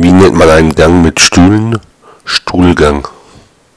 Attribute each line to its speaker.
Speaker 1: Wie nennt man einen Gang mit Stühlen? Stuhlgang.